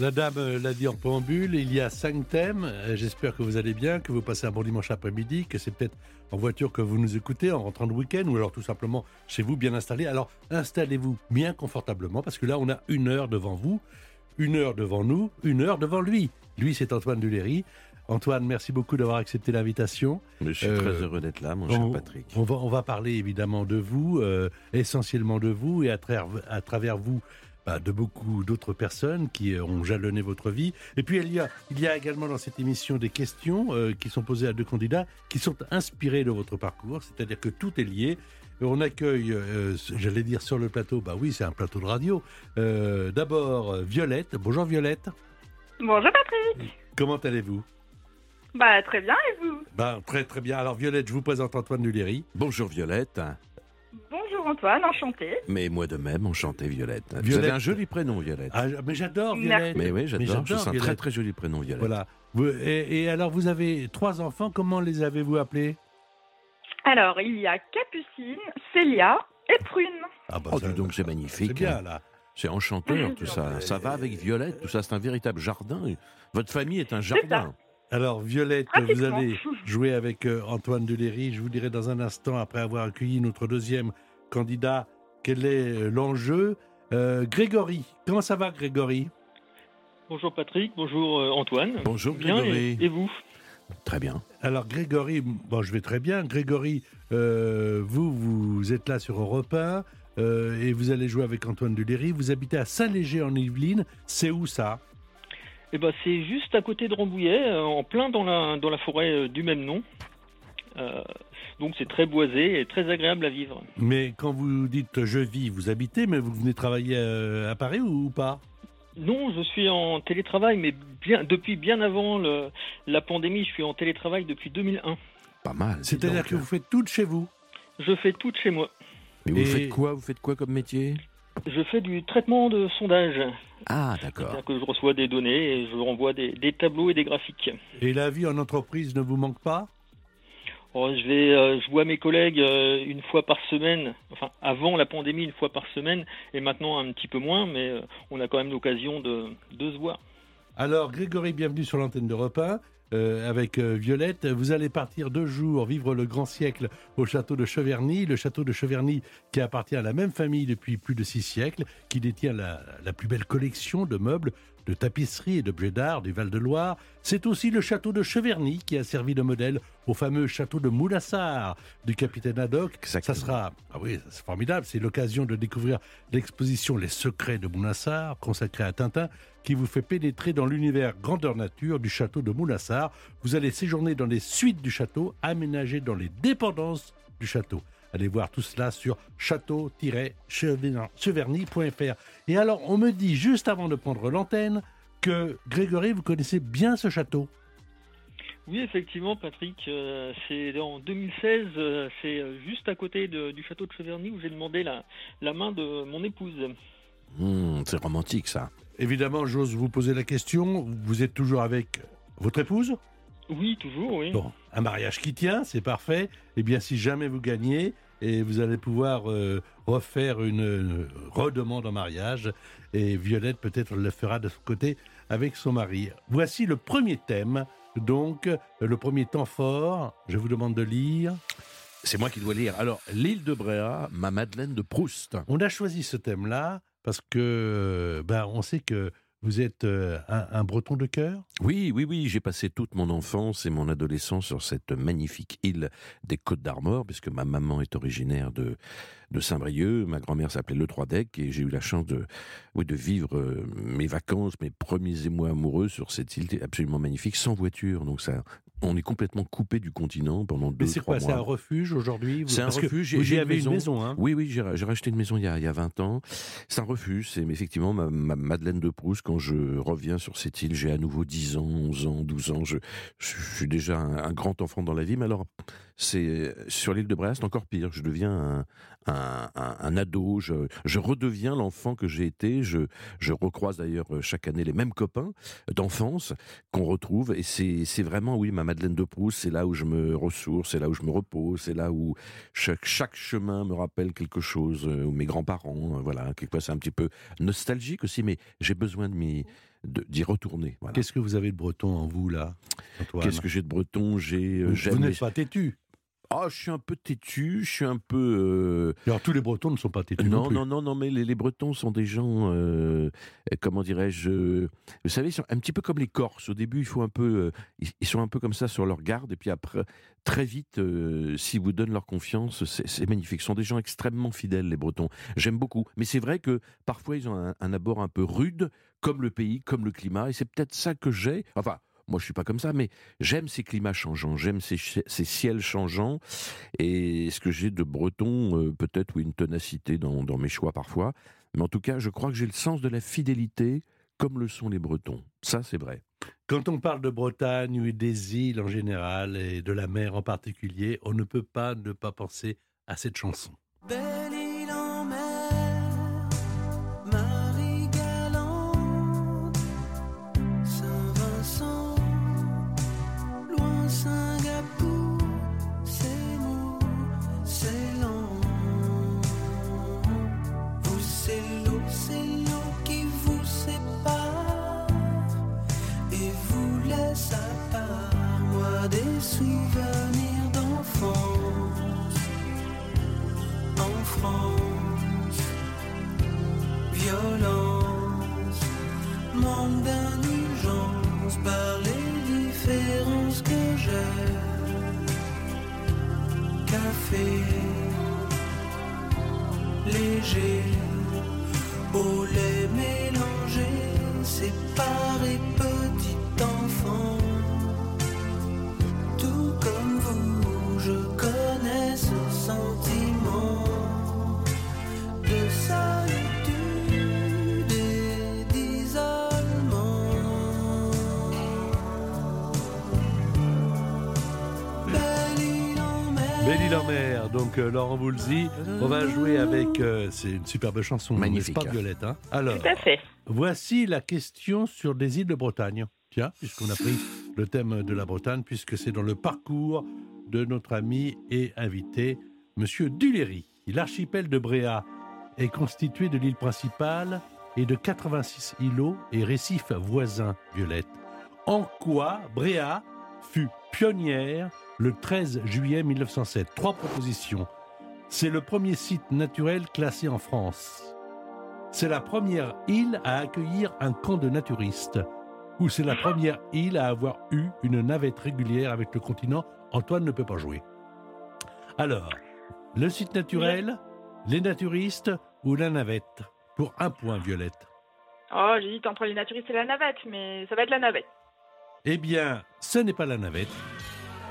La dame euh, l'a dit en préambule, il y a cinq thèmes. Euh, J'espère que vous allez bien, que vous passez un bon dimanche après-midi, que c'est peut-être en voiture que vous nous écoutez en rentrant de week-end ou alors tout simplement chez vous bien installé. Alors installez-vous bien confortablement parce que là on a une heure devant vous, une heure devant nous, une heure devant lui. Lui c'est Antoine Duléry. Antoine, merci beaucoup d'avoir accepté l'invitation. Je suis Euh, très heureux d'être là, mon cher on, Patrick. on va, on va parler évidemment de vous, euh, essentiellement de vous, et à travers vous, bah, de beaucoup d'autres personnes qui euh, ont jalonné votre vie. Et puis il y a, il y a également dans cette émission des questions euh, qui sont posées à deux candidats qui sont inspirées de votre parcours, c'est-à-dire que tout est lié. Et on accueille, euh, j'allais dire sur le plateau, bah oui, c'est un plateau de radio. Euh, D'abord, Violette. Bonjour Violette. Bonjour Patrick. Comment allez-vous? Bah très bien et vous? Bah, Très très bien. Alors Violette, je vous présente Antoine Duléry. Bonjour Violette. Antoine, enchanté. Mais moi de même, enchanté Violette. Vous Violette. avez un joli prénom, Violette. Ah, mais j'adore. Violette. mais oui, j'adore. C'est un très très joli prénom, Violette. Voilà. Vous- et, et alors, vous avez trois enfants. Comment les avez-vous appelés? Alors il y a Capucine, Célia et Prune. Ah bah, Oh, ça- donc, c'est magnifique. C'est bien, là. C'est enchanteur, tout ça. Ça va avec Violette, tout ça, c'est un véritable jardin. Votre famille est un jardin. Alors, Violette, vous allez jouer avec euh, Antoine Deléry. Je vous dirai dans un instant, après avoir accueilli notre deuxième candidat, quel est euh, l'enjeu? Euh, Grégory, comment ça va, Grégory? Bonjour Patrick, bonjour euh, Antoine. Bonjour Bien, Grégory. et, et vous? Très bien. Alors, Grégory, bon, je vais très bien. Grégory, euh, vous, vous êtes là sur Europe 1 euh, et vous allez jouer avec Antoine Deléry. Vous habitez à Saint-Léger, en Yvelines. C'est où ça? Eh ben, c'est juste à côté de Rambouillet, en plein dans la, dans la forêt du même nom. Euh, donc c'est très boisé et très agréable à vivre. Mais quand vous dites je vis, vous habitez, mais vous venez travailler euh, à Paris ou, ou pas? Non, je suis en télétravail, mais bien, depuis bien avant le- la pandémie, je suis en télétravail depuis 2001. Pas mal. C'est-à-dire que vous faites tout de chez vous? Je fais tout de chez moi. Mais vous Et- faites quoi? Vous faites quoi comme métier? Je fais du traitement de sondage. Ah, d'accord. C'est-à-dire que je reçois des données et je renvoie des, des tableaux et des graphiques. Et la vie en entreprise ne vous manque pas? Oh, euh, je vois mes collègues euh, une fois par semaine, enfin avant la pandémie une fois par semaine, et maintenant un petit peu moins, mais euh, on a quand même l'occasion de, se voir. Alors, Grégory, bienvenue sur l'antenne de repas. avec Violette, vous allez partir deux jours vivre le grand siècle au château de Cheverny. Le château de Cheverny qui appartient à la même famille depuis plus de six siècles, qui détient la plus belle collection de meubles, de tapisseries et d'objets d'art du Val-de-Loire. C'est aussi le château de Cheverny qui a servi de modèle au fameux château de Moulassar du capitaine Haddock. Ça sera, ah oui, c'est formidable, c'est l'occasion de découvrir l'exposition Les secrets de Moulassar, consacrée à Tintin, qui vous fait pénétrer dans l'univers grandeur nature du château de Moulassar. Vous allez séjourner dans les suites du château, aménagées dans les dépendances du château. Allez voir tout cela sur château-cheverny.fr. Et alors, on me dit juste avant de prendre l'antenne que Grégory, vous connaissez bien ce château. Oui, effectivement, Patrick, euh, c'est en 2016, euh, c'est euh, juste à côté de- du château de Cheverny où j'ai demandé la, la main de mon épouse. Hmm, c'est romantique, ça. Évidemment, j'ose vous poser la question. Vous êtes toujours avec votre épouse? Oui, toujours, oui. Bon, un mariage qui tient, c'est parfait. Eh bien, si jamais vous gagnez, et vous allez pouvoir euh, refaire une, euh, redemande en mariage, et Violette peut-être le fera de son côté avec son mari. Voici le premier thème, donc le premier temps fort. Je vous demande de lire. C'est moi qui dois lire. Alors, l'île de Bréa, ma Madeleine de Proust. On a choisi ce thème-là parce que ben, on sait que vous êtes euh, un, breton de cœur? Oui, oui, oui, j'ai passé toute mon enfance et mon adolescence sur cette magnifique île des Côtes d'Armor, puisque ma maman est originaire de, Saint-Brieuc, ma grand-mère s'appelait Le Trois-Deck, et j'ai eu la chance de, de vivre euh, mes vacances, mes premiers émois amoureux sur cette île absolument magnifique, sans voiture. Donc ça, on est complètement coupé du continent pendant deux, trois quoi mois. C'est un refuge aujourd'hui C'est un parce refuge, j'ai- une une maison. hein Oui, oui, j'ai racheté une maison il y a, il y a 20 ans. C'est un refuge, c'est effectivement ma, ma Madeleine de Proust. Quand je reviens sur cette île, j'ai à nouveau 10 ans, 11 ans, 12 ans. Je, je suis déjà un, un grand enfant dans la vie, mais alors, c'est sur l'île de Brest encore pire. Je deviens un, un, un- ado, je, je redeviens l'enfant que j'ai été. Je, je recroise d'ailleurs chaque année les mêmes copains d'enfance qu'on retrouve. Et c'est vraiment, oui, ma Madeleine de Proust, c'est là où je me ressource, c'est là où je me repose, c'est là où chaque, chaque chemin me rappelle quelque chose, euh, ou mes grands-parents, euh, voilà, quelquefois c'est un petit peu nostalgique aussi, mais j'ai besoin de m'y- de- d'y retourner. voilà. Qu'est-ce que vous avez de breton en vous, là, Qu'est-ce que j'ai de breton? J'ai, euh, Vous, vous les- n'êtes pas têtu. Ah, je suis un peu têtu, je suis un peu. euh, Alors, tous les bretons ne sont pas têtus non, non, plus. non, non, non, mais les, les Bretons sont des gens, euh, comment dirais-je, euh, vous savez, ils sont un petit peu comme les Corses. Au début, il faut un peu, euh, ils, sont un peu comme ça sur leur garde, et puis après, très vite, s'ils vous donnent leur confiance, c'est c'est magnifique. Ce sont des gens extrêmement fidèles, les Bretons. J'aime beaucoup. Mais c'est vrai que parfois, ils ont un, un abord un peu rude, comme le pays, comme le climat, et c'est peut-être ça que j'ai. Enfin. Moi, je suis pas comme ça, mais j'aime ces climats changeants, j'aime ces, ciels changeants, et ce que j'ai de breton, euh, peut-être, oui, une ténacité dans, dans mes choix parfois, mais en tout cas, je crois que j'ai le sens de la fidélité, comme le sont les Bretons. Ça, c'est vrai. Quand on parle de Bretagne ou des îles en général et de la mer en particulier, on ne peut pas ne pas penser à cette chanson. Belle donc euh, Laurent Voulzy, on va jouer avec. euh, c'est une superbe chanson, Magnifique. n'est-ce pas Violette hein? Alors, Tout à fait. voici la question sur des îles de Bretagne. Tiens, puisqu'on a pris le thème de la Bretagne, puisque c'est dans le parcours de notre ami et invité, Monsieur Duléry. L'archipel de Bréa est constitué de l'île principale et de 86 îlots et récifs voisins, Violette. En quoi Bréa fut pionnière le 13 juillet 1907 Trois propositions. C'est le premier site naturel classé en France. C'est la première île à accueillir un camp de naturistes. Ou c'est la première île à avoir eu une navette régulière avec le continent. Antoine ne peut pas jouer. Alors, le site naturel, les naturistes ou la navette? Pour un point, Violette. Oh, j'hésite entre les naturistes et la navette, mais ça va être la navette. Eh bien, ce n'est pas la navette.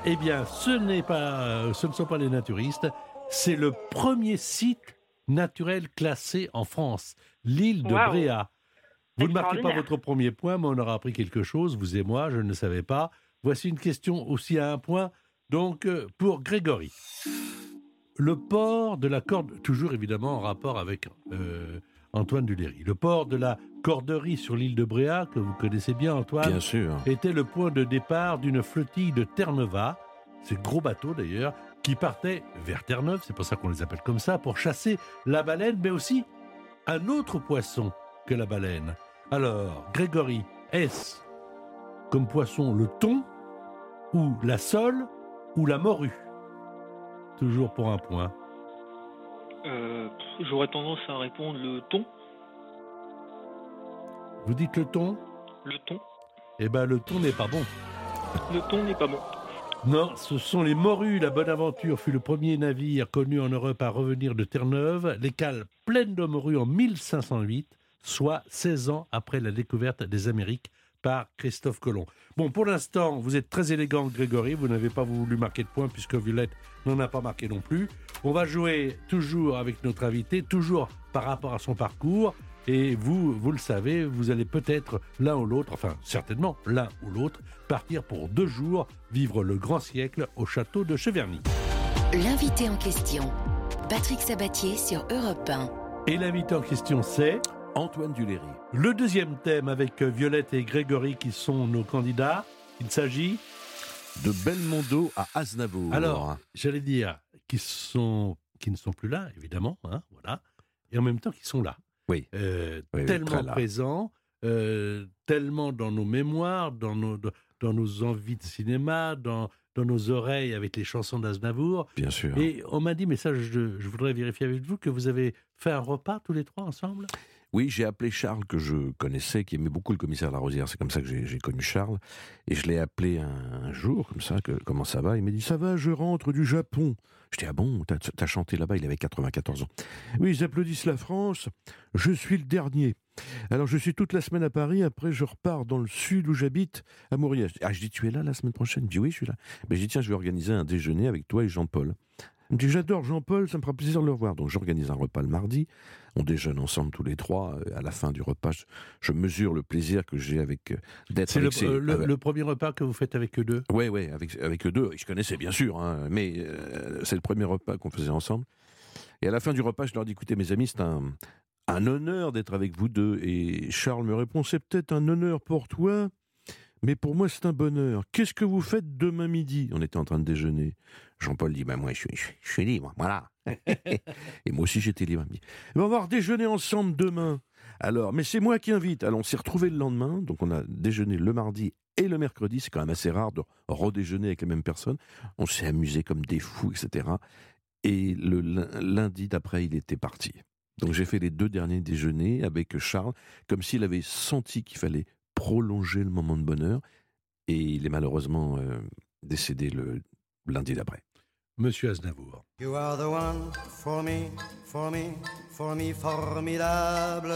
Eh bien, ce n'est pas, euh, ce ne sont pas les naturistes. C'est le premier site naturel classé en France, l'île de Waouh. Bréa. Vous ne marquez pas votre premier point, mais on aura appris quelque chose, vous et moi, je ne le savais pas. Voici une question aussi à un point, donc euh, pour Grégory. Le port de la corde, toujours évidemment en rapport avec euh, Antoine Duléry. Le port de la corderie sur l'île de Bréa, que vous connaissez bien, Antoine, Bien sûr. était le point de départ d'une flottille de Terre-Neuva, ces gros bateaux d'ailleurs, qui partaient vers Terre-Neuve, c'est pour ça qu'on les appelle comme ça, pour chasser la baleine, mais aussi un autre poisson que la baleine. Alors, Grégory, est-ce comme poisson le thon, ou la sole, ou la morue? Toujours pour un point. Euh, J'aurais tendance à répondre le thon. Vous dites le thon Le thon. Eh ben, le thon n'est pas bon. Le thon n'est pas bon. Non, ce sont les morues. La Bonaventure fut le premier navire connu en Europe à revenir de Terre-Neuve. Les cales pleines de morues en 1508, soit 16 ans après la découverte des Amériques par Christophe Colomb. Bon, pour l'instant, vous êtes très élégant, Grégory. Vous n'avez pas voulu marquer de points puisque Violette n'en a pas marqué non plus. On va jouer toujours avec notre invité, toujours par rapport à son parcours. Et vous, vous le savez, vous allez peut-être l'un ou l'autre, enfin certainement l'un ou l'autre, partir pour deux jours vivre le grand siècle au château de Cheverny. L'invité en question, Patrick Sabatier sur Europe 1. Et l'invité en question, c'est Antoine Duléry. le deuxième thème avec Violette et Grégory qui sont nos candidats. Il s'agit, De Belmondo à Aznavour. alors, j'allais dire, qui, sont, qui ne sont plus là, évidemment, hein, voilà, et en même temps qui sont là. Oui. Euh, Oui, tellement présents, euh, tellement dans nos mémoires, dans nos, dans, nos envies de cinéma, dans, dans nos oreilles avec les chansons d'Aznavour. bien sûr. Et on m'a dit, mais ça, je, je voudrais vérifier avec vous, que vous avez fait un repas tous les trois ensemble? Oui, j'ai appelé Charles, que je connaissais, qui aimait beaucoup le commissaire Larosière. C'est comme ça que j'ai j'ai connu Charles. Et je l'ai appelé un, un jour, comme ça, que, comment ça va? Il m'a dit, ça va, je rentre du Japon. Je dis, ah bon, t'as as chanté là-bas, il avait 94 ans. Oui, ils applaudissent la France, je suis le dernier. Alors, je suis toute la semaine à Paris, après je repars dans le sud où j'habite, à Mauriac. Ah, je dis, tu es là la semaine prochaine? Me dit, oui, je suis là. Mais je dis, tiens, je vais organiser un déjeuner avec toi et Jean-Paul. Il me dit, j'adore Jean-Paul, ça me fera plaisir de le revoir. Donc, j'organise un repas le mardi. On déjeune ensemble tous les trois. À la fin du repas, je, je mesure le plaisir que j'ai avec euh, d'être C'est le, euh, le- avec- le premier repas que vous faites avec eux deux? Ouais, ouais, avec, avec eux deux. Je connaissais bien sûr, hein, mais euh, c'est le premier repas qu'on faisait ensemble. Et à la fin du repas, je leur dis écoutez, mes amis, c'est un, un honneur d'être avec vous deux. Et Charles me répond c'est peut-être un honneur pour toi, mais pour moi, c'est un bonheur. Qu'est-ce que vous faites demain midi? On était en train de déjeuner. Jean-Paul dit bah, moi, je suis, je, je suis libre, voilà. et moi aussi, j'étais libre. On va avoir déjeuner ensemble demain. Alors, mais c'est moi qui invite. Alors, on s'est retrouvés le lendemain, donc on a déjeuné le mardi et le mercredi. C'est quand même assez rare de redéjeuner avec les mêmes personnes. On s'est amusé comme des fous, etc. Et le lundi d'après, il était parti. Donc j'ai fait les deux derniers déjeuners avec Charles, comme s'il avait senti qu'il fallait prolonger le moment de bonheur. Et il est malheureusement euh, décédé le lundi d'après. Monsieur Aznavour. You are the one for me, for me, for me formidable.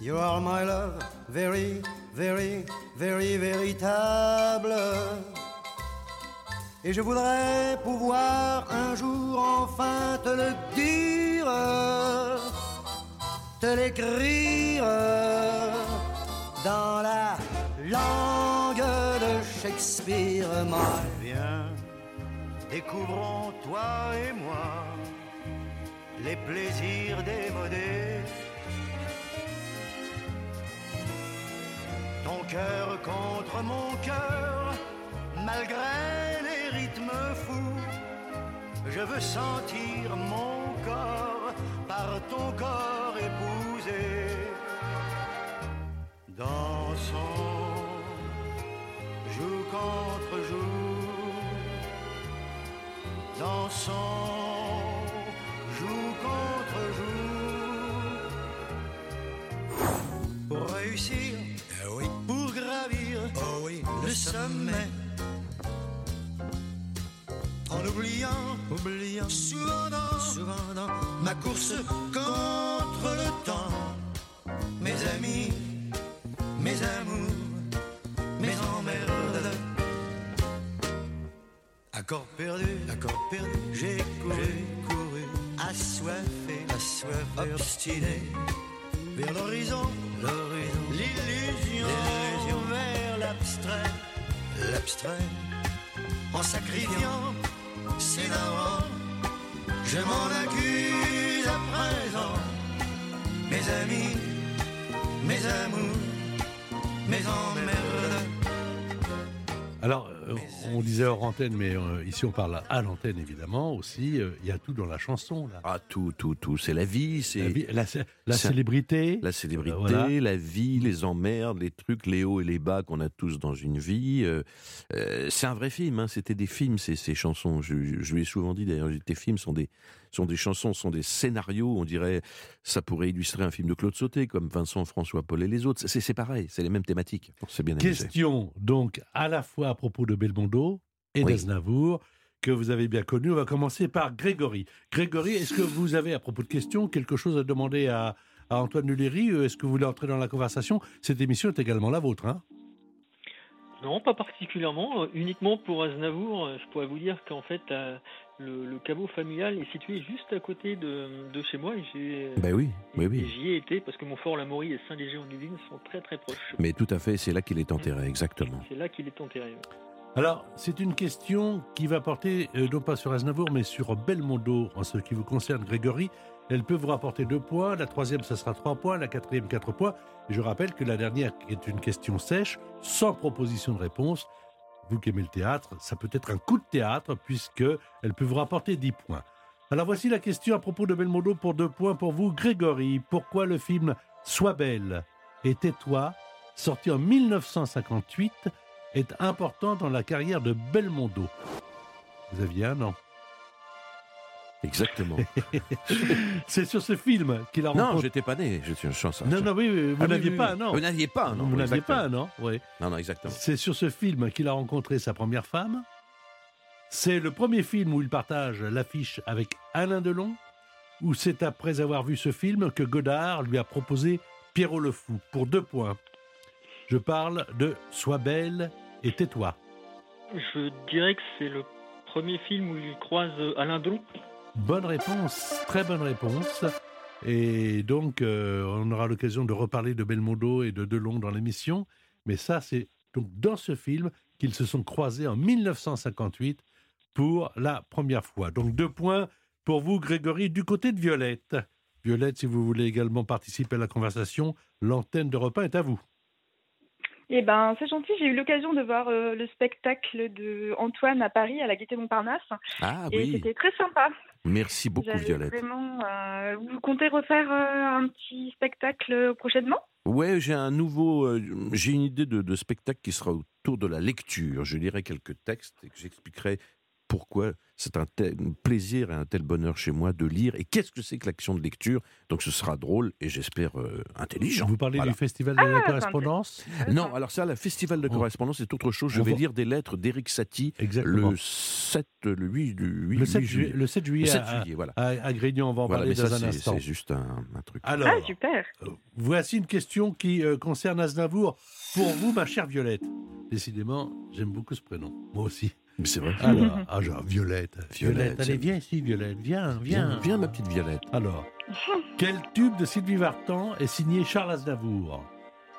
You are my love, very, very, very véritable. Et je voudrais pouvoir un jour enfin te le dire, te l'écrire dans la langue de Shakespeare. Moi, viens. Découvrons toi et moi les plaisirs démodés. Ton cœur contre mon cœur, malgré les rythmes fous, je veux sentir mon corps par ton corps épousé. Dansons, joue contre joue dansons, joue contre joue. Pour réussir, pour gravir le sommet. En oubliant, oubliant, souvent dans, souvent dans ma course contre le temps. Mes amis, mes amours, mes emmerdes. Accord perdu, accord perdu, j'ai couru, couru, assoiffé, assoiffé, obstiné, vers l'horizon, l'horizon, l'illusion, l'illusion, vers l'abstrait, l'abstrait, en sacrifiant ses darons, je m'en accuse à présent, mes amis, mes amours, mes emmerdes. Alors, euh, on disait hors antenne, mais euh, ici on parle à l'antenne évidemment aussi. euh, Il y a tout dans la chanson. Là. Ah, tout, tout, tout. C'est la vie, c'est La, vie- la- la c'est- célébrité. la célébrité, Voilà. la vie, les emmerdes, les trucs, les hauts et les bas qu'on a tous dans une vie. Euh, c'est un vrai film, hein, c'était des films, ces, ces chansons. Je, je- je lui ai souvent dit d'ailleurs, tes films sont des, sont des chansons, ce sont des scénarios, on dirait, ça pourrait illustrer un film de Claude Sauté, comme Vincent, François, Paul et les autres. C'est c'est pareil, c'est les mêmes thématiques. C'est bien amusé. Question donc à la fois à propos de Belmondo et Oui. d'Aznavour que vous avez bien connu. On va commencer par Grégory. Grégory, est-ce que vous avez à propos de questions quelque chose à demander à, à Antoine Nuléry Euh, Est-ce que vous voulez entrer dans la conversation? Cette émission est également la vôtre. Hein Non, pas particulièrement. Euh, uniquement pour Aznavour, euh, je pourrais vous dire qu'en fait, euh, le, le caveau familial est situé juste à côté de, de chez moi. j'ai- Ben oui, oui, et oui. J'y ai été parce que Montfort-la-Maurie et Saint-Léger-en-Yvelines sont très très proches. Mais tout à fait, c'est là qu'il est enterré, exactement. C'est là qu'il est enterré. Alors, c'est une question qui va porter euh, non pas sur Aznavour, mais sur Belmondo en ce qui vous concerne, Grégory. Elle peut vous rapporter deux points. La troisième, ça sera trois points. La quatrième, quatre points. Et je rappelle que la dernière est une question sèche, sans proposition de réponse. Vous qui aimez le théâtre, ça peut être un coup de théâtre, puisque elle peut vous rapporter 10 points. Alors voici la question à propos de Belmondo pour deux points pour vous, Grégory. Pourquoi le film Sois belle et tais-toi, sorti en 1958, est important dans la carrière de Belmondo? Vous aviez un an. Exactement. C'est sur ce film qu'il a non, rencontré. j'étais pas né, je suis une chance. Non, non, oui, oui, vous Ah n'aviez oui, pas oui. un an. Vous n'aviez pas un an. Vous n'aviez pas un an, oui. Non, non, exactement. C'est sur ce film qu'il a rencontré sa première femme. C'est le premier film où il partage l'affiche avec Alain Delon. Ou c'est après avoir vu ce film que Godard lui a proposé Pierrot le Fou pour deux points. Je parle de Sois belle et tais-toi. Je dirais que c'est le premier film où il croise Alain Delon. Bonne réponse, très bonne réponse. Et donc, euh, on aura l'occasion de reparler de Belmondo et de Delon dans l'émission. Mais ça, c'est donc dans ce film qu'ils se sont croisés en 1958 pour la première fois. Donc, deux points pour vous, Grégory, du côté de Violette. Violette, si vous voulez également participer à la conversation, l'antenne de repas est à vous. Eh ben, c'est gentil. J'ai eu l'occasion de voir euh, le spectacle de Antoine à Paris, à la Gaîté Montparnasse. Ah et oui, c'était très sympa. Merci beaucoup Violette. Vraiment, euh, vous comptez refaire euh, un petit spectacle prochainement? Ouais, j'ai un nouveau, euh, j'ai une idée de, de spectacle qui sera autour de la lecture. Je lirai quelques textes et que j'expliquerai pourquoi c'est un tel plaisir et un tel bonheur chez moi de lire et qu'est-ce que c'est que l'action de lecture. Donc ce sera drôle et j'espère euh, intelligent. Vous parlez Voilà. du Festival de la Ah, correspondance Non, alors ça, le festival de On- correspondance, c'est autre chose. Je on vais va- lire des lettres d'Éric Satie Exactement. le 7, le 8, du 8, Le 7, 8 juillet, le 7 juillet, Le 7 à, juillet, voilà. à- à Grignon, on va en Voilà, parler mais dans ça, un c'est instant. c'est juste un, un truc. Alors, Ah, super. Euh, Voici une question qui euh, concerne Aznavour. Pour vous, ma chère Violette. Décidément, j'aime beaucoup ce prénom. Moi aussi. Mais c'est vrai. Alors, ah, genre, Violette. Violette, Allez, viens ici, Violette. Viens, Viens, viens. viens, ma petite Violette. Alors, quel tube de Sylvie Vartan est signé Charles Aznavour?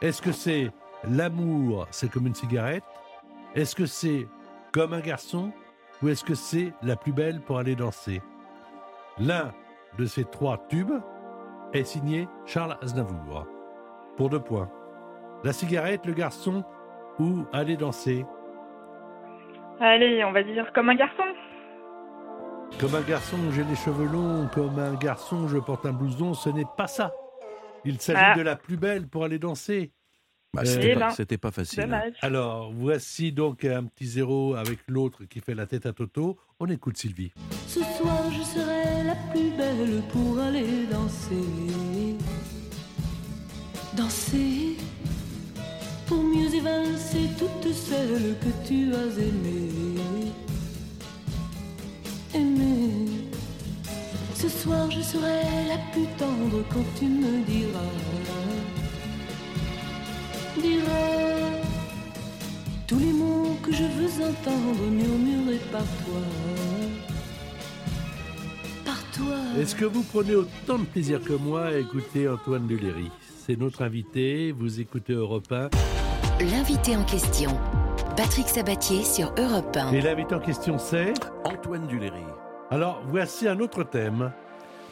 Est-ce que c'est L'amour, c'est comme une cigarette? Est-ce que c'est Comme un garçon? Ou est-ce que c'est La plus belle pour aller danser? L'un de ces trois tubes est signé Charles Aznavour. Pour deux points. La cigarette, le garçon ou aller danser? Allez, on va dire comme un garçon. Comme un garçon, j'ai les cheveux longs. Comme un garçon, je porte un blouson. Ce n'est pas ça. Il s'agit Ah. de la plus belle pour aller danser. Bah, Euh, c'était Eh pas, ben, c'était pas facile. hein. Alors, voici donc un petit zéro avec l'autre qui fait la tête à Toto. On écoute Sylvie. Ce soir je serai la plus belle pour aller danser. Danser pour mieux évincer toutes celles que tu as aimées. Aimer. Ce soir je serai la plus tendre quand tu me diras. Diras tous les mots que je veux entendre murmurés par toi. Par toi. Est-ce que vous prenez autant de plaisir que moi à écouter Antoine Duléry C'est notre invité. Vous écoutez Europe 1. L'invité en question. Patrick Sabatier sur Europe 1. Et l'invité en question, c'est Antoine Duléry. Alors, voici un autre thème.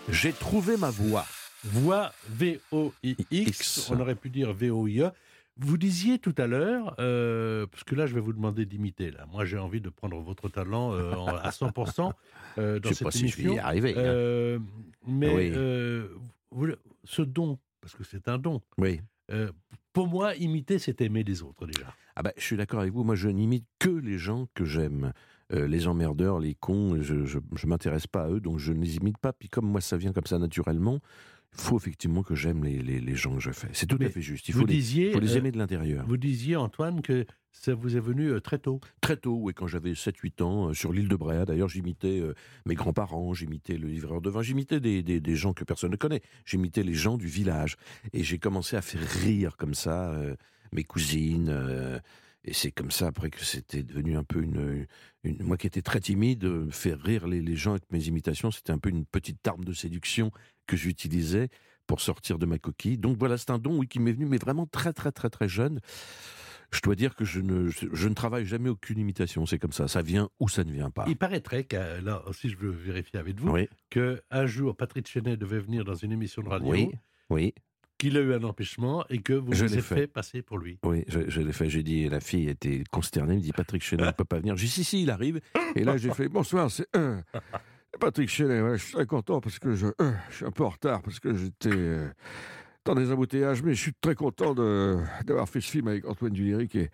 J'ai trouvé ma voix. Voix V-O-I-X. X. On aurait pu dire V-O-I-E. Vous disiez tout à l'heure, euh, parce que là, je vais vous demander d'imiter. Là, moi, j'ai envie de prendre votre talent euh, à 100% euh, dans Je sais pas cette si je vais émission. y arriver. hein. Euh, mais Oui. euh, vous- ce don, parce que c'est un don, Oui. euh, pour moi, imiter, c'est aimer les autres déjà. Ah bah, je suis d'accord avec vous. Moi, je n'imite que les gens que j'aime. Euh, les emmerdeurs, les cons, je ne m'intéresse pas à eux, donc je ne les imite pas. Puis comme moi, ça vient comme ça naturellement, faut effectivement que j'aime les, les, les, gens que je fais. C'est tout Mais à fait juste. Il vous faut, les, disiez, faut les euh, aimer de l'intérieur. Vous disiez, Antoine, que ça vous est venu euh, très tôt. Très tôt, oui, quand j'avais 7-8 ans, euh, sur l'île de Bréa, d'ailleurs, j'imitais mes grands-parents, j'imitais le livreur de vin, j'imitais des, des, des gens que personne ne connaît, j'imitais les gens du village. Et j'ai commencé à faire rire comme ça mes cousines. Et c'est comme ça, après, que c'était devenu un peu une, une- Moi qui étais très timide, euh, faire rire les, les gens avec mes imitations, c'était un peu une petite arme de séduction que j'utilisais pour sortir de ma coquille. Donc voilà, c'est un don, oui, qui m'est venu, mais vraiment très, très, très, très jeune. Je dois dire que je ne, je, je ne travaille jamais aucune imitation, c'est comme ça. Ça vient ou ça ne vient pas. Il paraîtrait, que, là aussi je veux vérifier avec vous, Oui, que un jour Patrick Chenet devait venir dans une émission de radio, oui, oui, qu'il a eu un empêchement et que vous Je vous êtes fait. fait passer pour lui. oui, je, je l'ai fait. J'ai dit, la fille était consternée, elle me dit Patrick Chenet ne peut pas venir. J'ai dit si, si, il arrive. Et là, j'ai fait bonsoir, c'est euh, Patrick Chenet. Voilà, je suis très content parce que je, euh, je suis un peu en retard parce que j'étais euh, dans des embouteillages, mais je suis très content d'avoir fait ce film avec Antoine Duléry qui est,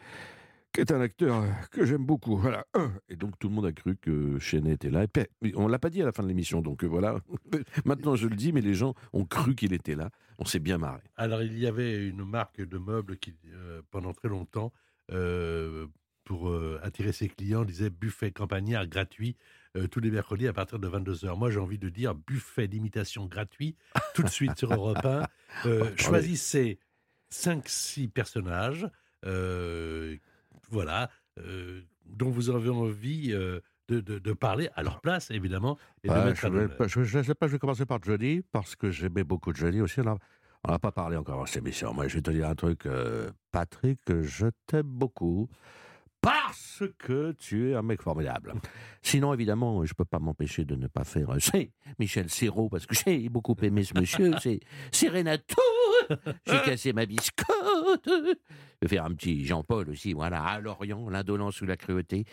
qui est un acteur euh, que j'aime beaucoup. Voilà. Et donc tout le monde a cru que Chenet était là. Et on l'a pas dit à la fin de l'émission, donc euh, voilà. Maintenant je le dis, mais les gens ont cru qu'il était là. On s'est bien marré. Alors, il y avait une marque de meubles qui, euh, pendant très longtemps, euh, pour euh, attirer ses clients, disait buffet campagnard gratuit euh, tous les mercredis à partir de 22h. Moi, j'ai envie de dire buffet d'imitation gratuit tout de suite sur Europe 1. Euh, Ouais. choisissez 5-6 personnages, euh, voilà, euh, dont vous avez envie euh, de, de- de parler à leur place, évidemment, et de Ouais, mettre je, vais, pas- je, je sais pas, je vais commencer par Johnny, parce que j'aimais beaucoup Johnny aussi. On n'a pas parlé encore dans cette émission. Moi, je vais te dire un truc, euh, Patrick, je t'aime beaucoup. Parce que tu es un mec formidable. Sinon, évidemment, je peux pas m'empêcher de ne pas faire. C'est Michel Serrault, parce que j'ai beaucoup aimé ce monsieur. C'est c'est Renato. J'ai cassé ma biscotte. Je vais faire un petit Jean-Paul aussi, voilà, à Lorient, l'indolence ou la cruauté.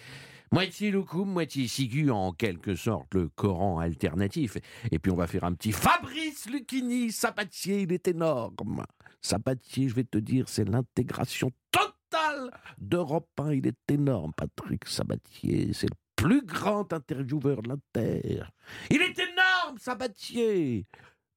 Moitié loukoum, moitié sigu, en quelque sorte, le Coran alternatif. Et puis on va faire un petit Fabrice Lucchini, Sabatier, il est énorme. Sabatier, je vais te dire, c'est l'intégration totale d'Europe 1. Il est énorme, Patrick Sabatier. C'est le plus grand intervieweur de la Terre. Il est énorme, Sabatier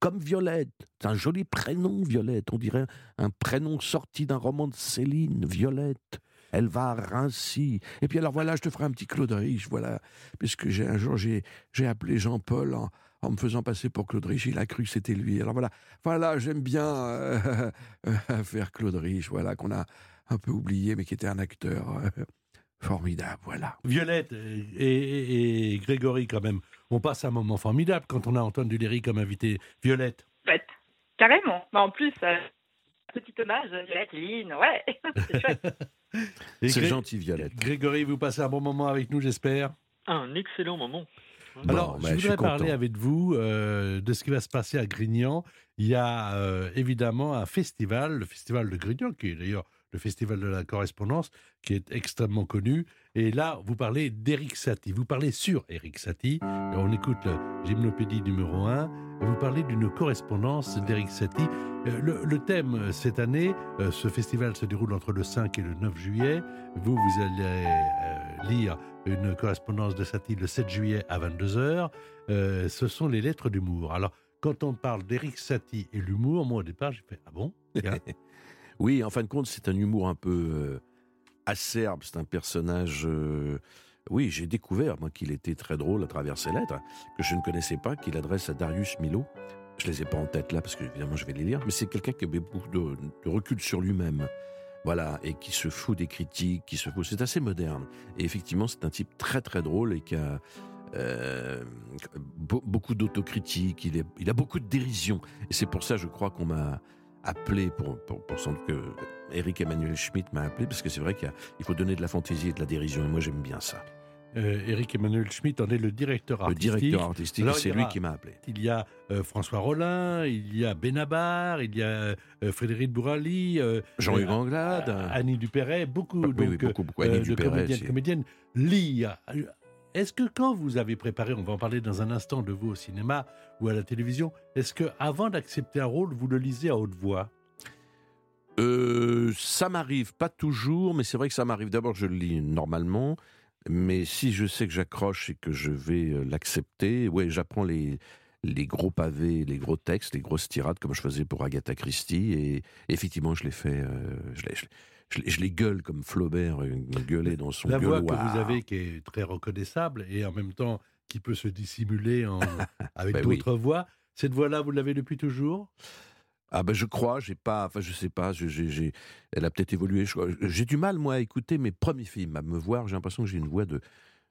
comme Violette. C'est un joli prénom, Violette. On dirait un prénom sorti d'un roman de Céline, Violette. Elle va à Rincy. Et puis alors voilà, je te ferai un petit Claude Rich, voilà. Puisque j'ai un jour, j'ai, j'ai appelé Jean-Paul en, me faisant passer pour Claude Rich. Il a cru que c'était lui. Alors voilà, voilà, j'aime bien euh, euh, faire Claude Rich, voilà, qu'on a un peu oublié, mais qui était un acteur euh, formidable, voilà. Violette et, et- et Grégory, quand même, on passe un moment formidable quand on a Antoine Duléry comme invité. Violette, fait. Carrément. Bah, en plus, euh, petit hommage, Violette, Lynn, ouais. c'est chouette. Et C'est Gré- gentil, Violette. Grégory, vous passez un bon moment avec nous, j'espère. Un excellent moment. Alors, Bon, ben, je voudrais parler content. avec vous euh, de ce qui va se passer à Grignan. Il y a euh, évidemment un festival, le festival de Grignan, qui est d'ailleurs le festival de la correspondance, qui est extrêmement connu. Et là, vous parlez d'Éric Satie. Vous parlez sur Éric Satie. On écoute le Gymnopédie numéro 1. Et vous parlez d'une correspondance d'Éric Satie. Euh, Le, thème euh, cette année, euh, ce festival se déroule entre le 5 et le 9 juillet. Vous, vous allez lire une correspondance de Satie le 7 juillet à 22h. Euh, ce sont les lettres d'humour. Alors, quand on parle d'Éric Satie et l'humour, moi au départ, j'ai fait Ah bon? Oui, en fin de compte, c'est un humour un peu euh, acerbe. C'est un personnage. euh, oui, j'ai découvert, moi, qu'il était très drôle à travers ses lettres, que je ne connaissais pas, qu'il adresse à Darius Milo. Je les ai pas en tête là, parce que évidemment, je vais les lire. Mais c'est quelqu'un qui avait beaucoup de, recul sur lui-même. Voilà, et qui se fout des critiques, qui se fout. C'est assez moderne. Et effectivement, c'est un type très très drôle et qui a euh, be- beaucoup d'autocritique. Il a beaucoup de dérision. Et c'est pour ça, je crois, qu'on m'a appelé pour, pour, pour sans doute que Eric Emmanuel Schmitt m'a appelé, parce que c'est vrai qu'il faut donner de la fantaisie et de la dérision. Et moi, j'aime bien ça. Euh, Éric Emmanuel Schmitt en est le directeur Le artistique. directeur artistique, c'est lui qui m'a appelé. Il y a euh, François Rollin, il y a Benabar, il y a euh, Frédéric Bourali, euh, Jean-Hugues euh, Anglade. Annie Dupéret, beaucoup, Ah, oui, donc, oui, beaucoup, beaucoup. Annie de Dupéret, comédiennes, comédiennes. Est-ce que quand vous avez préparé, on va en parler dans un instant de vous au cinéma ou à la télévision, est-ce que avant d'accepter un rôle, vous le lisez à haute voix? Euh, ça m'arrive pas toujours, mais c'est vrai que ça m'arrive. D'abord, je le lis normalement, mais si je sais que j'accroche et que je vais euh, l'accepter, ouais, j'apprends les gros pavés, les gros textes, les grosses tirades comme je faisais pour Agatha Christie et effectivement je les fais, euh, je, les, gueule comme Flaubert euh, gueulait dans son La voix gueuloir. que vous avez qui est très reconnaissable et en même temps qui peut se dissimuler en, avec Ben oui. d'autres voix. Cette voix-là, vous l'avez depuis toujours? Ah ben je crois, j'ai pas, enfin je sais pas, je- elle a peut-être évolué. J'ai du mal moi à écouter mes premiers films, à me voir. J'ai l'impression que j'ai une voix de,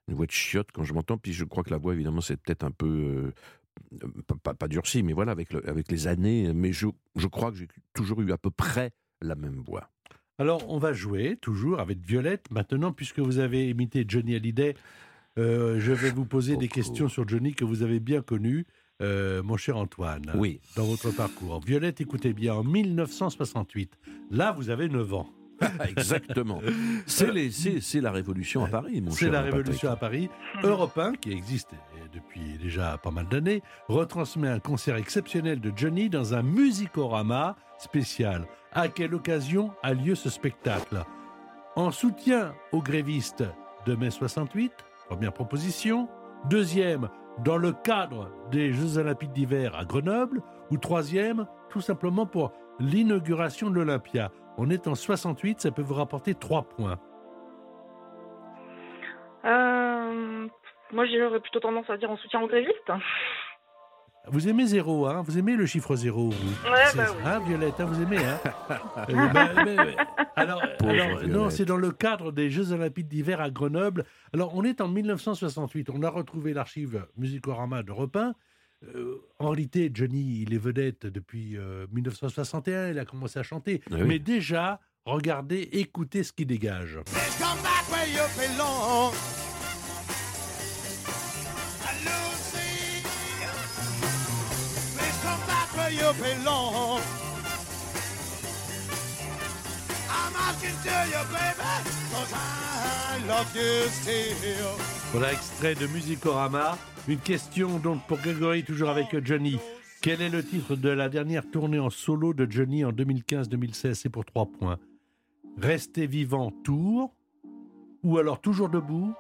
une voix de chiotte quand je m'entends. Puis je crois que la voix évidemment c'est peut-être un peu euh, pas, pas, pas durcie, mais voilà avec le- avec les années. Mais je, je crois que j'ai toujours eu à peu près la même voix. Alors, on va jouer toujours avec Violette. Maintenant, puisque vous avez imité Johnny Hallyday, euh, je vais vous poser des questions sur Johnny que vous avez bien connu, euh, mon cher Antoine, Oui. dans votre parcours. Violette, écoutez bien, en 1968, là, vous avez 9 ans. Exactement. C'est les- c'est c'est la révolution à Paris, mon C'est cher la Patrick. révolution à Paris. Europe 1, qui existe depuis déjà pas mal d'années, retransmet un concert exceptionnel de Johnny dans un musicorama spécial. À quelle occasion a lieu ce spectacle? En soutien aux grévistes de mai 68, première proposition. Deuxième, dans le cadre des Jeux Olympiques d'hiver à Grenoble. Ou troisième, tout simplement pour l'inauguration de l'Olympia. On est en 68, ça peut vous rapporter 3 points. Euh, moi, j'aurais plutôt tendance à dire en soutien aux grévistes. Vous aimez zéro, hein? Vous aimez le chiffre zéro, vous? Ouais, C'est- bah oui. Hein, Violette, hein, vous aimez, hein? Euh, bah, mais- mais- Alors, non, c'est dans le cadre des Jeux Olympiques d'hiver à Grenoble. Alors, on est en 1968. On a retrouvé l'archive Musicorama de Repin. Euh, en réalité, Johnny, il est vedette depuis euh, 1961. Il a commencé à chanter. Ah oui. Mais déjà, regardez, écoutez ce qu'il dégage. Voilà, extrait de Musicorama. Une question donc pour Grégory, toujours avec Johnny. Quel est le titre de la dernière tournée en solo de Johnny en 2015-2016 C'est pour trois points. Restez vivant, tour. Ou alors toujours debout.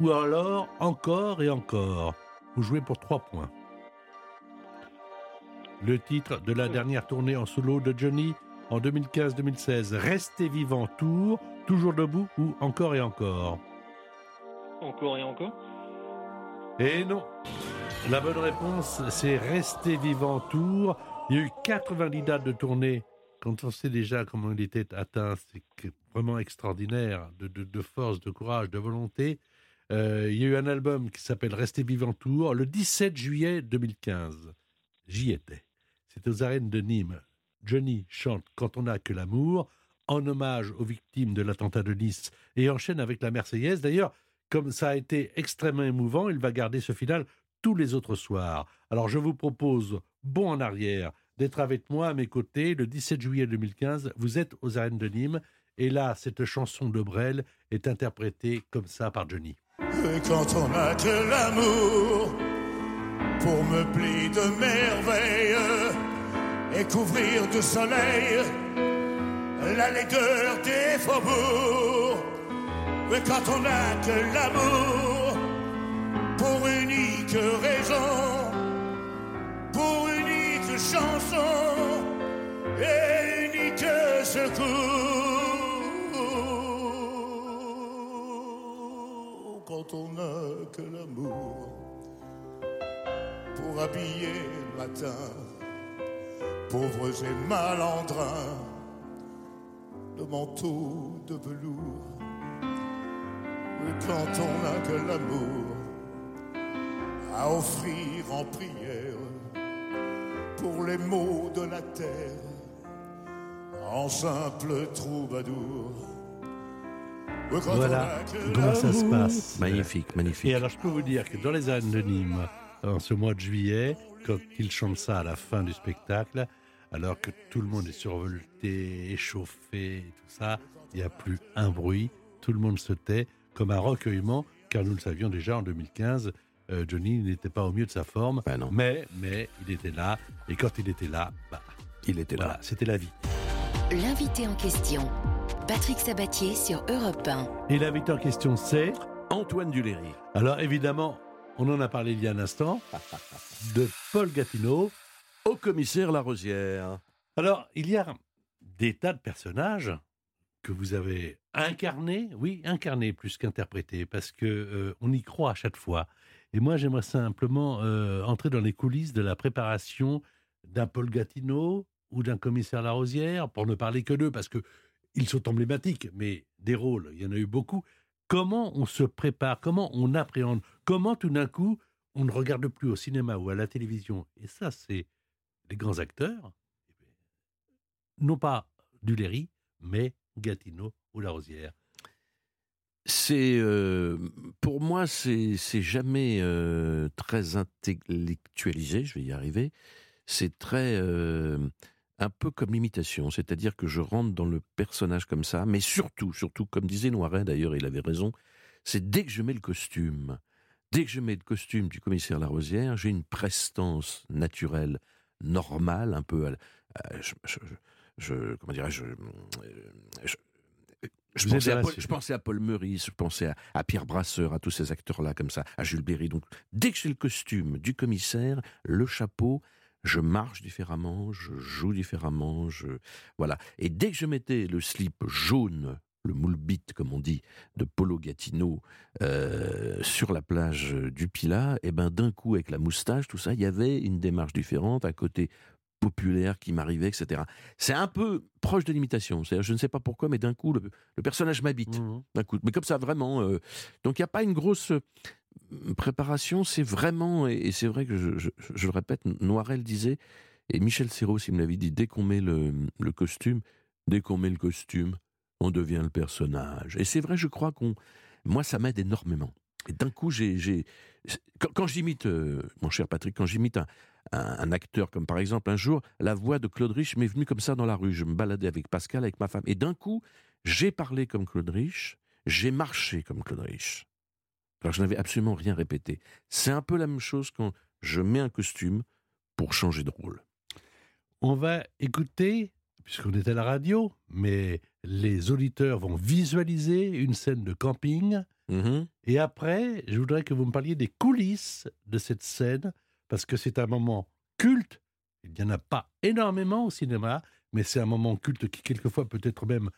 Ou alors encore et encore. Vous jouez pour trois points. Le titre de la dernière tournée en solo de Johnny en 2015-2016. Restez vivant, tour. Toujours debout ou encore et encore? Encore et encore? Et non. La bonne réponse, c'est Rester vivant tour. Il y a eu 90 dates de tournée. Quand on sait déjà comment il était atteint, c'est vraiment extraordinaire, de, de- de force, de courage, de volonté. Euh, il y a eu un album qui s'appelle Rester vivant tour le 17 juillet 2015. J'y étais. Aux arènes de Nîmes. Johnny chante Quand on n'a que l'amour, en hommage aux victimes de l'attentat de Nice, et enchaîne avec la Marseillaise. D'ailleurs, comme ça a été extrêmement émouvant, il va garder ce final tous les autres soirs. Alors je vous propose, bon en arrière, d'être avec moi à mes côtés le 17 juillet 2015. Vous êtes aux arènes de Nîmes. Et là, cette chanson de Brel est interprétée comme ça par Johnny. Quand on n'a que l'amour pour de merveilles et couvrir de soleil la laideur des faubourgs. Mais quand on n'a que l'amour pour unique raison, pour unique chanson et unique secours. Quand on n'a que l'amour pour habiller le matin, pauvres et malandrins, le manteau de velours. Et quand on n'a que l'amour à offrir en prière pour les maux de la terre, en simple troubadour. Voilà comment ça se passe. Magnifique, magnifique. Et alors, je peux vous dire que dans les de Nîmes, en ce mois de juillet, quand il chante ça à la fin du spectacle, alors que tout le monde est survolté, échauffé, et tout ça, il n'y a plus un bruit, tout le monde se tait, comme un recueillement, car nous le savions déjà en 2015, euh, Johnny n'était pas au mieux de sa forme, Ben non. mais, mais il était là, et quand il était là, bah, Il était là. voilà, c'était la vie. L'invité en question. Patrick Sabatier sur Europe 1. Et l'invité en question, c'est Antoine Duléry. Alors évidemment, on en a parlé il y a un instant, de Paul Gatineau. Au commissaire Larosière. Alors, il y a des tas de personnages que vous avez incarnés, oui, incarnés plus qu'interprétés, parce que euh, on y croit à chaque fois. Et moi, j'aimerais simplement euh, entrer dans les coulisses de la préparation d'un Paul Gatineau ou d'un commissaire Larosière, pour ne parler que d'eux, parce que ils sont emblématiques, mais des rôles, il y en a eu beaucoup. Comment on se prépare, comment on appréhende, comment tout d'un coup on ne regarde plus au cinéma ou à la télévision, et ça, c'est les grands acteurs, non pas Duléry, mais Gatineau ou Larosière. C'est euh, pour moi c'est jamais euh, très intellectualisé, je vais y arriver. C'est très euh, un peu comme l'imitation, c'est-à-dire que je rentre dans le personnage comme ça, mais surtout, surtout comme disait Noiret d'ailleurs, il avait raison, c'est dès que je mets le costume, dès que je mets le costume du commissaire Larosière, j'ai une prestance naturelle, normale, un peu. à- à- je, je- je- comment dirais-je je, je pensais, à Paul, je pensais à Paul Meurice, je pensais à, à Pierre Brasseur, à tous ces acteurs-là comme ça, à Jules Berry. Donc, dès que j'ai le costume du commissaire, le chapeau, je marche différemment, je joue différemment, je voilà. Et dès que je mettais le slip jaune, le moule bite comme on dit, de Polo Gatineau euh, sur la plage du Pilat, et ben d'un coup avec la moustache, tout ça, il y avait une démarche différente, un côté populaire qui m'arrivait, etc. C'est un peu proche de l'imitation. C'est-à-dire, je ne sais pas pourquoi, mais d'un coup, le, le personnage m'habite. D'un coup, mais comme ça, vraiment. euh, donc, il n'y a pas une grosse euh, préparation. C'est vraiment, et, et c'est vrai que je, je- je le répète, Noirel disait, et Michel Serrault, il me l'avait dit, dès qu'on met le, le costume, dès qu'on met le costume, on devient le personnage. Et c'est vrai, je crois qu'on, moi, ça m'aide énormément. Et d'un coup, j'ai, quand, quand j'imite, euh, mon cher Patrick, quand j'imite un, un- un acteur, comme par exemple un jour, la voix de Claude Rich m'est venue comme ça dans la rue. Je me baladais avec Pascal, avec ma femme, et d'un coup, j'ai parlé comme Claude Rich, j'ai marché comme Claude Rich. Alors je n'avais absolument rien répété. C'est un peu la même chose quand je mets un costume pour changer de rôle. On va écouter, puisqu'on est à la radio, mais les auditeurs vont visualiser une scène de camping. Mhm. Et après, je voudrais que vous me parliez des coulisses de cette scène, parce que c'est un moment culte. Il n'y en a pas énormément au cinéma, mais c'est un moment culte qui, quelquefois, peut être même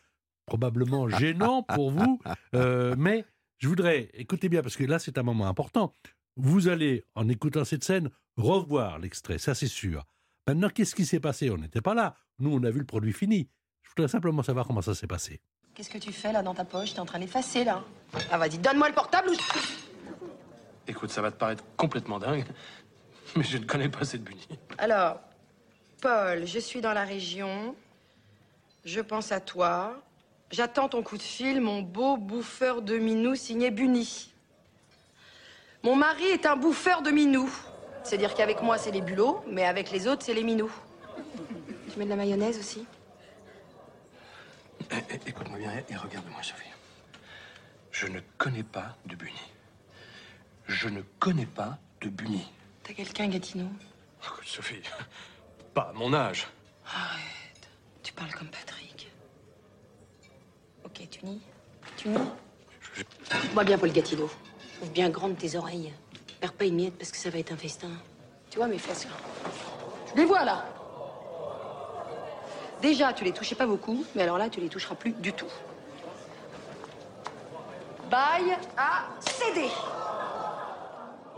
probablement gênant pour vous. Euh, mais je voudrais, écoutez bien, parce que là, c'est un moment important. Vous allez, en écoutant cette scène, revoir l'extrait, ça c'est sûr. Maintenant, qu'est-ce qui s'est passé? On n'était pas là. Nous, on a vu le produit fini. Je voudrais simplement savoir comment ça s'est passé. Qu'est-ce que tu fais là dans ta poche? T'es en train d'effacer là Ah vas-y, donne-moi le portable ou je- Écoute, ça va te paraître complètement dingue, mais je ne connais pas cette Bunny. Alors, Paul, je suis dans la région. Je pense à toi. J'attends ton coup de fil, mon beau bouffeur de minou signé Bunny. Mon mari est un bouffeur de minou. C'est-à-dire qu'avec moi, c'est les bulots, mais avec les autres, c'est les minous. Tu mets de la mayonnaise aussi É- é- Écoute-moi bien et regarde-moi, Sophie. Je ne connais pas de Bunny. Je ne connais pas de Bunny. T'as quelqu'un, Gatineau Écoute, Sophie, pas à mon âge. Arrête. Tu parles comme Patrick. Ok, tu nies Tu nies Moi bien, Paul Gatineau. Ouvre bien grande tes oreilles. Perds pas une miette parce que ça va être un festin. Tu vois mes fesses là Je les vois là Déjà, tu les touchais pas beaucoup, mais alors là, tu les toucheras plus du tout. Bail à céder.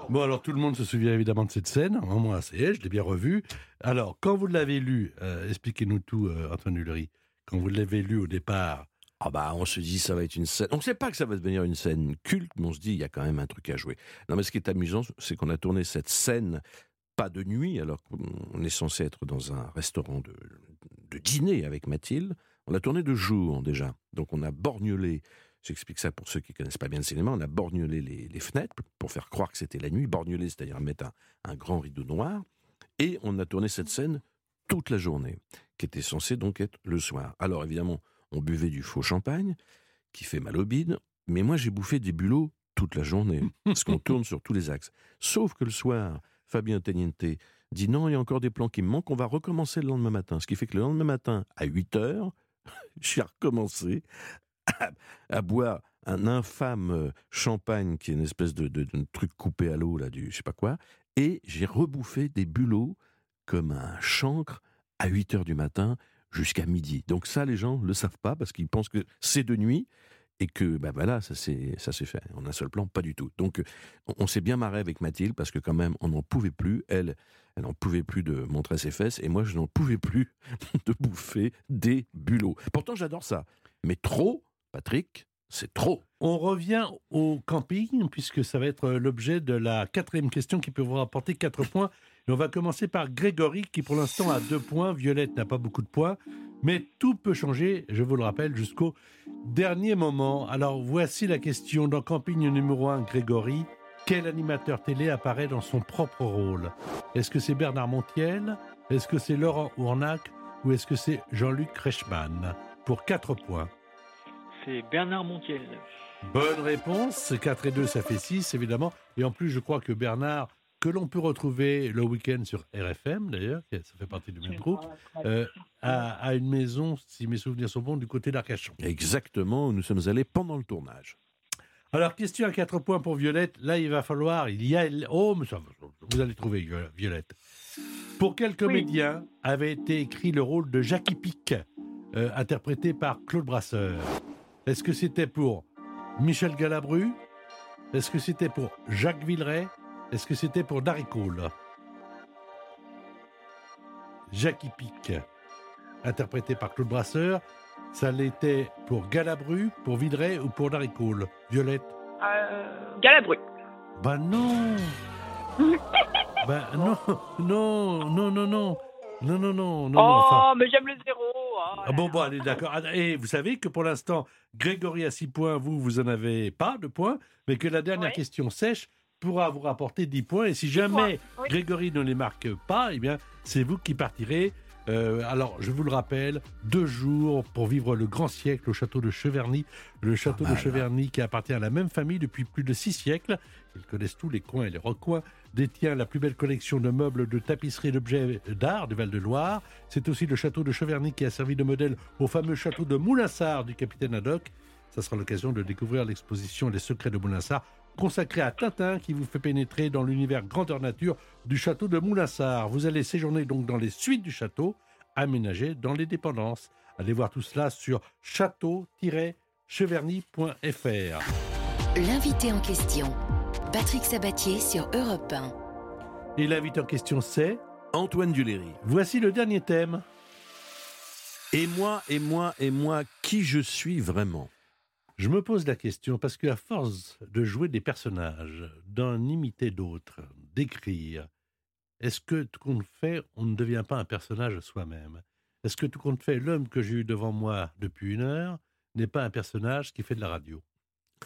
Bon, alors tout le monde se souvient évidemment de cette scène. Moi, c'est je l'ai bien revue. Alors, quand vous l'avez lu, euh, expliquez-nous tout, euh, Antoine Hullery. Quand vous l'avez lu au départ, Ah bah on se dit ça va être une scène. On ne sait pas que ça va devenir une scène culte, mais on se dit il y a quand même un truc à jouer. Non mais ce qui est amusant, c'est qu'on a tourné cette scène pas de nuit, alors qu'on est censé être dans un restaurant de, de dîner avec Mathilde. On l'a tourné de jour déjà. Donc on a borgnolé, j'explique ça pour ceux qui connaissent pas bien le cinéma, on a borgnolé les, fenêtres pour faire croire que c'était la nuit. Borgnolé, c'est-à-dire mettre un, un grand rideau noir. Et on a tourné cette scène toute la journée, qui était censée donc être le soir. Alors évidemment, on buvait du faux champagne, qui fait mal au bide, mais moi j'ai bouffé des bulots toute la journée, parce qu'on tourne sur tous les axes. Sauf que le soir, Fabien Teniente dit non, il y a encore des plans qui me manquent, on va recommencer le lendemain matin. Ce qui fait que le lendemain matin, à 8 heures, j'ai recommencé à, à boire un infâme euh, champagne qui est une espèce de, de- de truc coupé à l'eau, là, du je sais pas quoi, et j'ai rebouffé des bulots comme un chancre à 8 heures du matin jusqu'à midi. Donc ça, les gens ne le savent pas parce qu'ils pensent que c'est de nuit et que, ben voilà, ça s'est fait. En un seul plan, pas du tout. Donc euh, on, s'est bien marré avec Mathilde parce que quand même, on n'en pouvait plus. Elle, elle n'en pouvait plus de montrer ses fesses et moi, je n'en pouvais plus de bouffer des bulots. Pourtant, j'adore ça. Mais trop, Patrick, c'est trop. On revient au camping, puisque ça va être l'objet de la quatrième question qui peut vous rapporter 4 points. Et on va commencer par Grégory, qui pour l'instant a 2 points. Violette n'a pas beaucoup de points. Mais tout peut changer, je vous le rappelle, jusqu'au dernier moment. Alors voici la question. Dans camping numéro 1, Grégory, quel animateur télé apparaît dans son propre rôle? Est-ce que c'est Bernard Montiel? Est-ce que c'est Laurent Ournac? Ou est-ce que c'est Jean-Luc Reichmann? Pour 4 points. C'est Bernard Montiel. Bonne réponse. 4 et 2, ça fait 6, évidemment. Et en plus, je crois que Bernard, que l'on peut retrouver le week-end sur RFM, d'ailleurs, ça fait partie du même groupe, euh, a, a une maison, si mes souvenirs sont bons, du côté d'Arcachon. Exactement, où nous sommes allés pendant le tournage. Alors, question à 4 points pour Violette. Là, il va falloir. Il y a. Oh, mais ça, vous allez trouver, Viol- Violette. Pour quel comédien avait été écrit le rôle de Jackie Pic, euh, interprété par Claude Brasseur? Est-ce que c'était pour Michel Galabru? Est-ce que c'était pour Jacques Villeray? Est-ce que c'était pour Darry Cole? Jackie Pic, interprété par Claude Brasseur, ça l'était pour Galabru, pour Villeray ou pour Darry Cole? Violette? Euh, Galabru. Bah non Bah non, non, non, non, non, non, non, non, non, oh, enfin. mais j'aime le zéro. oh Ah bon, bon, allez, d'accord. Ah, Et vous savez que pour l'instant, Grégory a 6 points, vous, vous en avez pas de points, mais que la dernière Oui. question sèche pourra vous rapporter 10 points. Et si jamais oui. Grégory ne les marque pas, eh bien, c'est vous qui partirez. Euh, alors, je vous le rappelle, deux jours pour vivre le grand siècle au château de Cheverny. Le château de. Cheverny qui appartient à la même famille depuis plus de six siècles. Ils connaissent tous les coins et les recoins. Détient la plus belle collection de meubles, de tapisseries et d'objets d'art du Val-de-Loire. C'est aussi le château de Cheverny qui a servi de modèle au fameux château de Moulinsart du capitaine Haddock. Ça sera l'occasion de découvrir l'exposition Les secrets de Moulinsart, consacrée à Tintin, qui vous fait pénétrer dans l'univers grandeur nature du château de Moulinsart. Vous allez séjourner donc dans les suites du château, aménagé dans les dépendances. Allez voir tout cela sur château-cheverny.fr. L'invité en question, Patrick Sabatier sur Europe 1. Et l'invité en question, c'est Antoine Duléry. Voici le dernier thème. Et moi, et moi, et moi, qui je suis vraiment? Je me pose la question parce qu'à force de jouer des personnages, d'en imiter d'autres, d'écrire, est-ce que tout compte fait, on ne devient pas un personnage soi-même? Est-ce que tout compte fait, l'homme que j'ai eu devant moi depuis une heure n'est pas un personnage qui fait de la radio?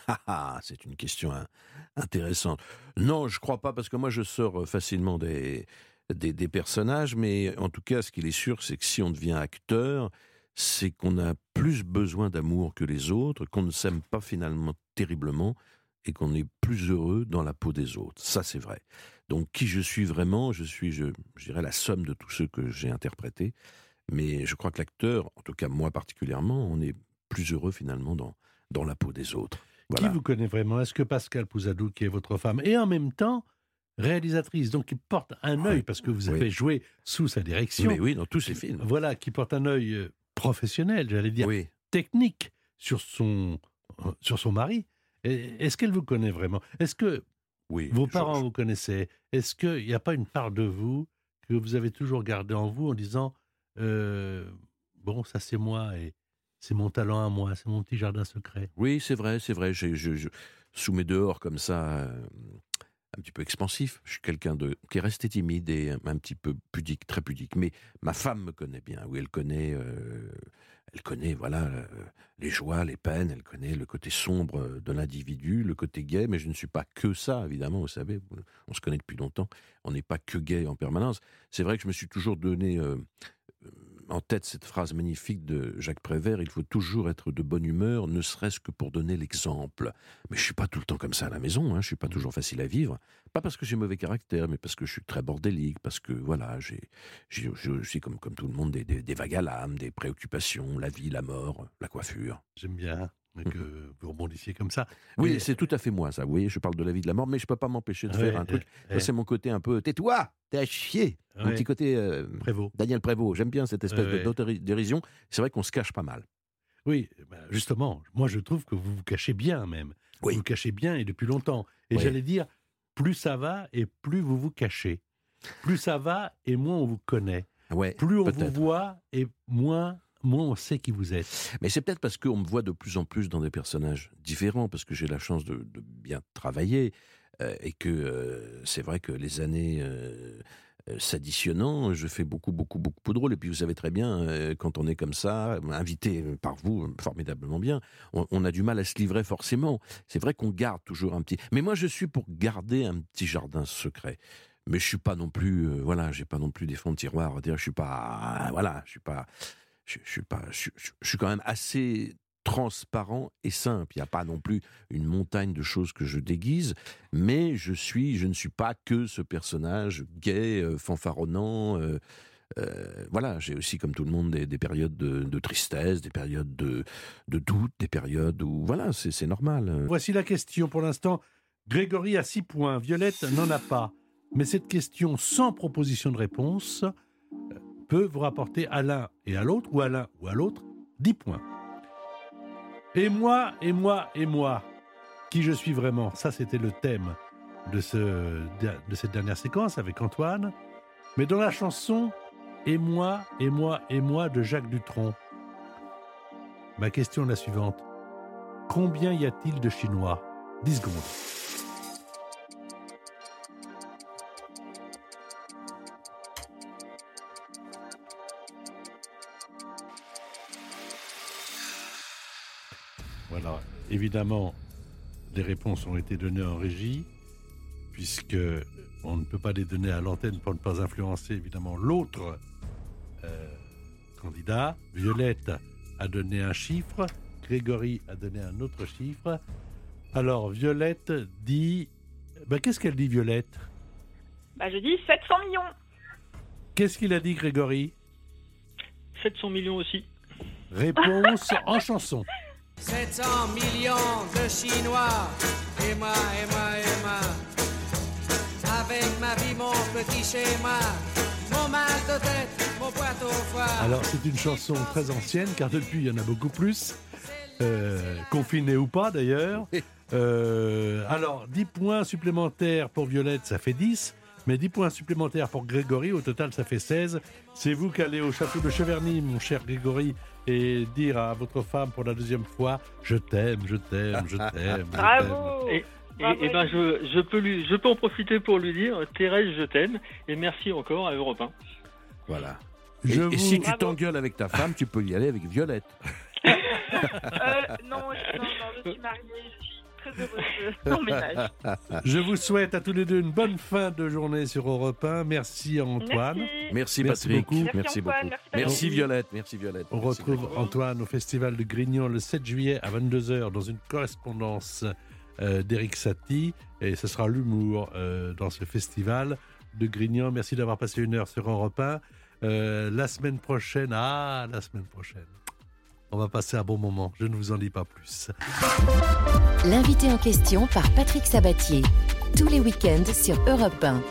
Ah, ah, c'est une question hein, intéressante. Non, je crois pas, parce que moi, je sors euh, facilement des, des, des personnages, mais en tout cas, ce qu'il est sûr, c'est que si on devient acteur, c'est qu'on a plus besoin d'amour que les autres, qu'on ne s'aime pas finalement terriblement, et qu'on est plus heureux dans la peau des autres. Ça, c'est vrai. Donc, qui je suis vraiment Je suis, je, je dirais, la somme de tous ceux que j'ai interprétés. Mais je crois que l'acteur, en tout cas moi particulièrement, on est plus heureux finalement dans, dans la peau des autres. Voilà. Qui vous connaît vraiment? Est-ce que Pascal Pouzadou, qui est votre femme, et en même temps réalisatrice, donc qui porte un œil, parce que vous Oui. avez joué sous sa direction, Mais oui, dans tous ces films. voilà, qui porte un œil euh, professionnel, j'allais dire, Oui. technique sur son, euh, sur son mari. Est-ce qu'elle vous connaît vraiment? Est-ce que Oui. vos parents je- vous connaissaient? Est-ce qu'il n'y a pas une part de vous que vous avez toujours gardée en vous en disant euh, Bon, ça c'est moi et c'est mon talent à moi, c'est mon petit jardin secret? Oui, c'est vrai, c'est vrai. Je- je- sous mes dehors comme ça, euh, un petit peu expansif. Je suis quelqu'un de qui est resté timide et un, petit peu pudique, très pudique. Mais ma femme me connaît bien. Oui, elle connaît, euh, elle connaît, voilà, euh, les joies, les peines. Elle connaît le côté sombre de l'individu, le côté gay. Mais je ne suis pas que ça, évidemment. Vous savez, on se connaît depuis longtemps. On n'est pas que gay en permanence. C'est vrai que je me suis toujours donné. euh, en tête cette phrase magnifique de Jacques Prévert il faut toujours être de bonne humeur, ne serait-ce que pour donner l'exemple. Mais je suis pas tout le temps comme ça à la maison. Hein, je suis pas toujours facile à vivre. Pas parce que j'ai mauvais caractère, mais parce que je suis très bordélique, parce que voilà, j'ai, j'ai, j'ai comme comme tout le monde des, des, des vagues à l'âme, des préoccupations, la vie, la mort, la coiffure. J'aime bien que vous rebondissiez comme ça. Oui, Mais- c'est tout à fait moi, ça. Vous voyez, je parle de la vie, de la mort, mais je peux pas m'empêcher de Ouais, faire un truc. ouais, Ça, ouais. c'est mon côté un peu tais-toi, t'es à chier. Mon Ouais. petit côté euh, Prévost. Daniel Prévost. J'aime bien cette espèce ouais. d'autodérision. C'est vrai qu'on se cache pas mal. Oui, bah, justement, moi je trouve que vous vous cachez bien même. Oui. Vous vous cachez bien et depuis longtemps. Et j'allais dire, plus ça va et plus vous vous cachez. Plus ça va et moins on vous connaît. Plus on vous voit et moins, moins on sait qui vous êtes. Mais c'est peut-être parce qu'on me voit de plus en plus dans des personnages différents, parce que j'ai la chance de, bien travailler, euh, et que euh, c'est vrai que les années euh, s'additionnant, je fais beaucoup, beaucoup, beaucoup de rôles. Et puis vous savez très bien, quand on est comme ça, invité par vous, formidablement bien, on, a du mal à se livrer forcément. C'est vrai qu'on garde toujours un petit... Mais moi, je suis pour garder un petit jardin secret. Mais je suis pas non plus, euh, voilà, j'ai pas non plus des fonds de tiroir. Dire, je suis pas, voilà, je suis pas, je, suis pas, je, suis quand même assez transparent et simple. Il n'y a pas non plus une montagne de choses que je déguise, mais je suis, je ne suis pas que ce personnage gay, euh, fanfaronnant. euh, euh, voilà, j'ai aussi, comme tout le monde, des, des périodes de, tristesse, des périodes de, de doute, des périodes où, voilà, c'est normal. Voici la question pour l'instant. Grégory a 6 points, Violette n'en a pas. Mais cette question sans proposition de réponse peut vous rapporter à l'un et à l'autre, ou à l'un ou à l'autre, 10 points. Et moi, et moi, et moi, qui je suis vraiment Ça, c'était le thème de, ce, de cette dernière séquence avec Antoine. Mais dans la chanson Et moi, et moi, et moi de Jacques Dutronc, ma question est la suivante. Combien y a-t-il de Chinois? 10 secondes. Évidemment, les réponses ont été données en régie, puisque on ne peut pas les donner à l'antenne pour ne pas influencer évidemment l'autre euh, candidat. Violette a donné un chiffre, Grégory a donné un autre chiffre. Alors, Violette dit. Ben, Qu'est-ce qu'elle dit, Violette? Bah, je dis 700 millions. Qu'est-ce qu'il a dit, Grégory? 700 millions aussi. Réponse en chanson. 700 millions de Chinois, et moi, et moi, et moi. Avec ma vie, mon petit schéma, mon mal de tête, mon boîte au foie. Alors, c'est une chanson très ancienne, car depuis, il y en a beaucoup plus. Euh, confiné ou pas, d'ailleurs. Euh, alors, 10 points supplémentaires pour Violette, ça fait 10. Mais 10 points supplémentaires pour Grégory, au total, ça fait 16. C'est vous qui allez au château de Cheverny, mon cher Grégory, et dire à votre femme pour la deuxième fois Je t'aime, je t'aime, je t'aime. Bravo. Et, et, et ben je, je peux lui, je peux en profiter pour lui dire Thérèse, je t'aime et merci encore à Europe 1. Voilà. Et, Je et vous... si tu t'engueules avec ta femme, tu peux y aller avec Violette. Euh, non, je, non, non, je suis mariée, je suis très heureuse de mon ménage. Je vous souhaite à tous les deux une bonne fin de journée sur Europe 1. Merci à Antoine. Merci. Merci, Merci Patrick. beaucoup. Merci, Antoine, beaucoup. merci, Violette. Merci Violette. On Merci, retrouve. Antoine au Festival de Grignan le 7 juillet à 22h dans une correspondance euh, d'Eric Satie. Et ce sera l'humour euh, dans ce festival de Grignan. Merci d'avoir passé une heure sur Europe 1. Euh, la semaine prochaine, ah, la semaine prochaine, on va passer un bon moment. Je ne vous en dis pas plus. L'invité en question par Patrick Sabatier. Tous les week-ends sur Europe 1.